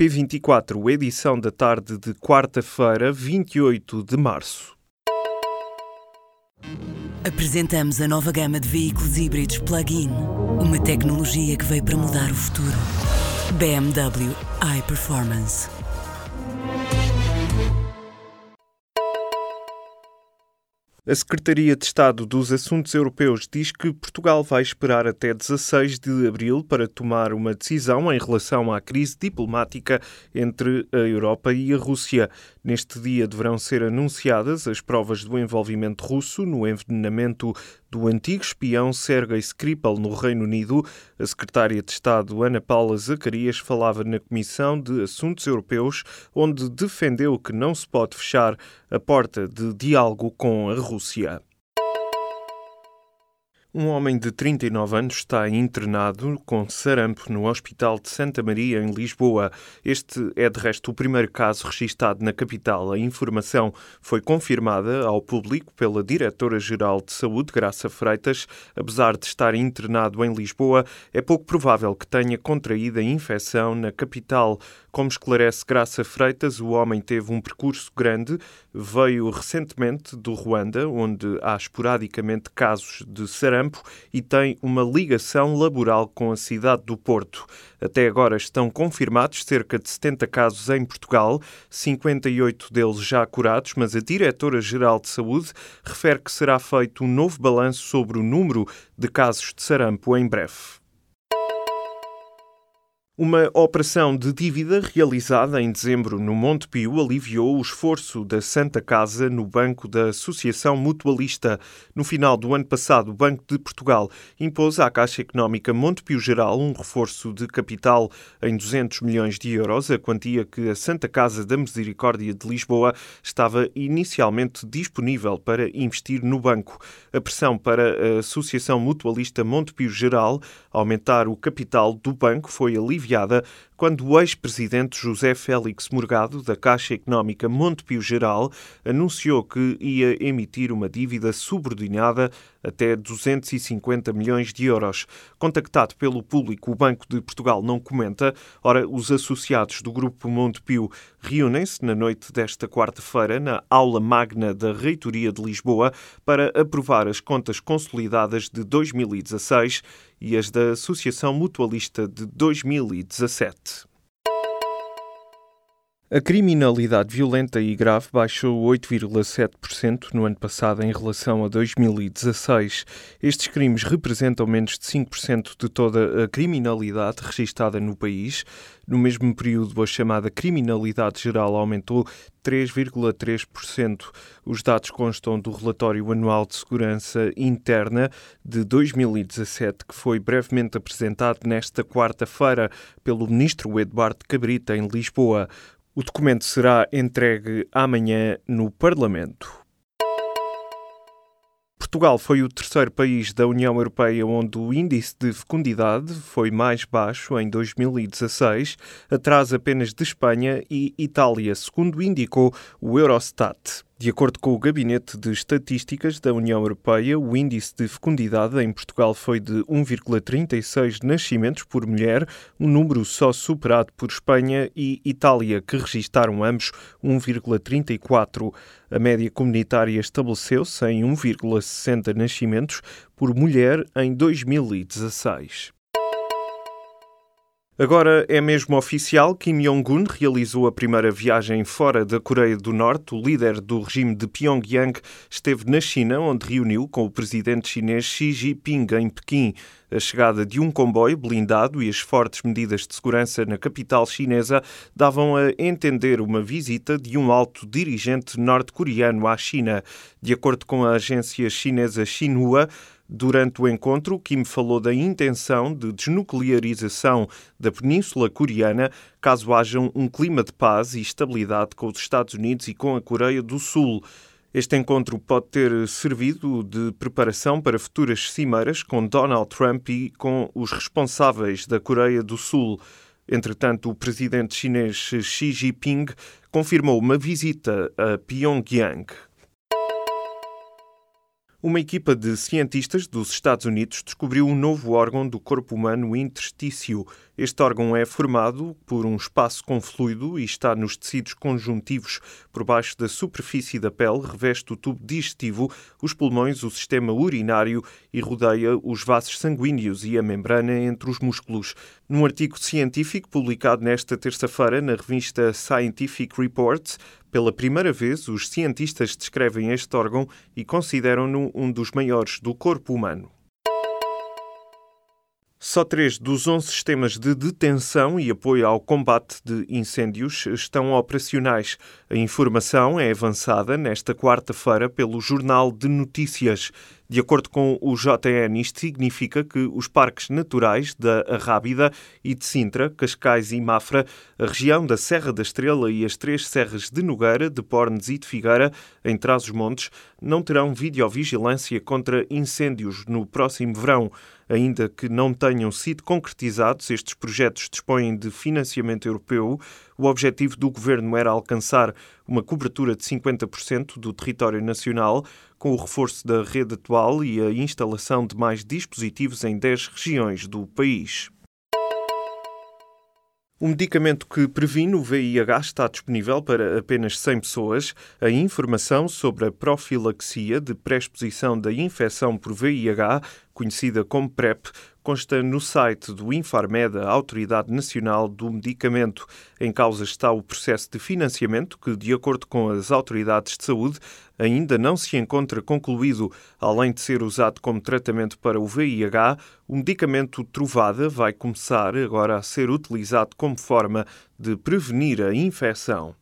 P24, edição da tarde de quarta-feira, 28 de março. Apresentamos a nova gama de veículos híbridos plug-in. Uma tecnologia que veio para mudar o futuro. BMW iPerformance. A Secretaria de Estado dos Assuntos Europeus diz que Portugal vai esperar até 16 de abril para tomar uma decisão em relação à crise diplomática entre a Europa e a Rússia. Neste dia deverão ser anunciadas as provas do envolvimento russo no envenenamento do antigo espião Sergei Skripal no Reino Unido. A secretária de Estado Ana Paula Zacarias falava na Comissão de Assuntos Europeus, onde defendeu que não se pode fechar a porta de diálogo com a Rússia. Um homem de 39 anos está internado com sarampo no Hospital de Santa Maria, em Lisboa. Este é, de resto, o primeiro caso registado na capital. A informação foi confirmada ao público pela Diretora-Geral de Saúde, Graça Freitas. Apesar de estar internado em Lisboa, é pouco provável que tenha contraído a infecção na capital. Como esclarece Graça Freitas, o homem teve um percurso grande, veio recentemente do Ruanda, onde há esporadicamente casos de sarampo e tem uma ligação laboral com a cidade do Porto. Até agora estão confirmados cerca de 70 casos em Portugal, 58 deles já curados, mas a Diretora-Geral de Saúde refere que será feito um novo balanço sobre o número de casos de sarampo em breve. Uma operação de dívida realizada em dezembro no Monte Pio aliviou o esforço da Santa Casa no Banco da Associação Mutualista. No final do ano passado, o Banco de Portugal impôs à Caixa Económica Monte Pio Geral um reforço de capital em 200 milhões de euros, a quantia que a Santa Casa da Misericórdia de Lisboa estava inicialmente disponível para investir no banco. A pressão para a Associação Mutualista Monte Pio Geral aumentar o capital do banco foi aliviada aliviada quando o ex-presidente José Félix Morgado, da Caixa Económica Montepio Geral, anunciou que ia emitir uma dívida subordinada até 250 milhões de euros. Contactado pelo público, o Banco de Portugal não comenta. Ora, os associados do Grupo Montepio reúnem-se na noite desta quarta-feira na aula magna da Reitoria de Lisboa para aprovar as contas consolidadas de 2016 e as da Associação Mutualista de 2017. A criminalidade violenta e grave baixou 8,7% no ano passado em relação a 2016. Estes crimes representam menos de 5% de toda a criminalidade registada no país. No mesmo período, a chamada criminalidade geral aumentou 3,3%. Os dados constam do relatório anual de segurança interna de 2017, que foi brevemente apresentado nesta quarta-feira pelo ministro Eduardo Cabrita em Lisboa. O documento será entregue amanhã no Parlamento. Portugal foi o terceiro país da União Europeia onde o índice de fecundidade foi mais baixo em 2016, atrás apenas de Espanha e Itália, segundo indicou o Eurostat. De acordo com o Gabinete de Estatísticas da União Europeia, o índice de fecundidade em Portugal foi de 1,36 nascimentos por mulher, um número só superado por Espanha e Itália, que registaram ambos 1,34. A média comunitária estabeleceu-se em 1,60 nascimentos por mulher em 2016. Agora é mesmo oficial, Kim Jong-un realizou a primeira viagem fora da Coreia do Norte. O líder do regime de Pyongyang esteve na China, onde reuniu com o presidente chinês Xi Jinping em Pequim. A chegada de um comboio blindado e as fortes medidas de segurança na capital chinesa davam a entender uma visita de um alto dirigente norte-coreano à China. De acordo com a agência chinesa Xinhua, Durante o encontro, Kim falou da intenção de desnuclearização da Península Coreana caso haja um clima de paz e estabilidade com os Estados Unidos e com a Coreia do Sul. Este encontro pode ter servido de preparação para futuras cimeiras com Donald Trump e com os responsáveis da Coreia do Sul. Entretanto, o presidente chinês Xi Jinping confirmou uma visita a Pyongyang. Uma equipa de cientistas dos Estados Unidos descobriu um novo órgão do corpo humano, interstício. Este órgão é formado por um espaço com fluido e está nos tecidos conjuntivos por baixo da superfície da pele, reveste o tubo digestivo, os pulmões, o sistema urinário e rodeia os vasos sanguíneos e a membrana entre os músculos. Num artigo científico publicado nesta terça-feira na revista Scientific Reports, pela primeira vez, os cientistas descrevem este órgão e consideram-no um dos maiores do corpo humano. Só três dos 11 sistemas de detenção e apoio ao combate de incêndios estão operacionais. A informação é avançada nesta quarta-feira pelo Jornal de Notícias. De acordo com o JN, isto significa que os parques naturais da Arrábida e de Sintra, Cascais e Mafra, a região da Serra da Estrela e as três serras de Nogueira, de Pornes e de Figueira, em Trás-os-Montes, não terão videovigilância contra incêndios no próximo verão. Ainda que não tenham sido concretizados, estes projetos dispõem de financiamento europeu. O objetivo do governo era alcançar uma cobertura de 50% do território nacional, com o reforço da rede atual e a instalação de mais dispositivos em 10 regiões do país. O medicamento que previne o VIH está disponível para apenas 100 pessoas. A informação sobre a profilaxia de pré-exposição da infecção por VIH, conhecida como PrEP, consta no site do Infarmed, a Autoridade Nacional do Medicamento. Em causa está o processo de financiamento que, de acordo com as autoridades de saúde, ainda não se encontra concluído. Além de ser usado como tratamento para o VIH, o medicamento Trovada vai começar agora a ser utilizado como forma de prevenir a infecção.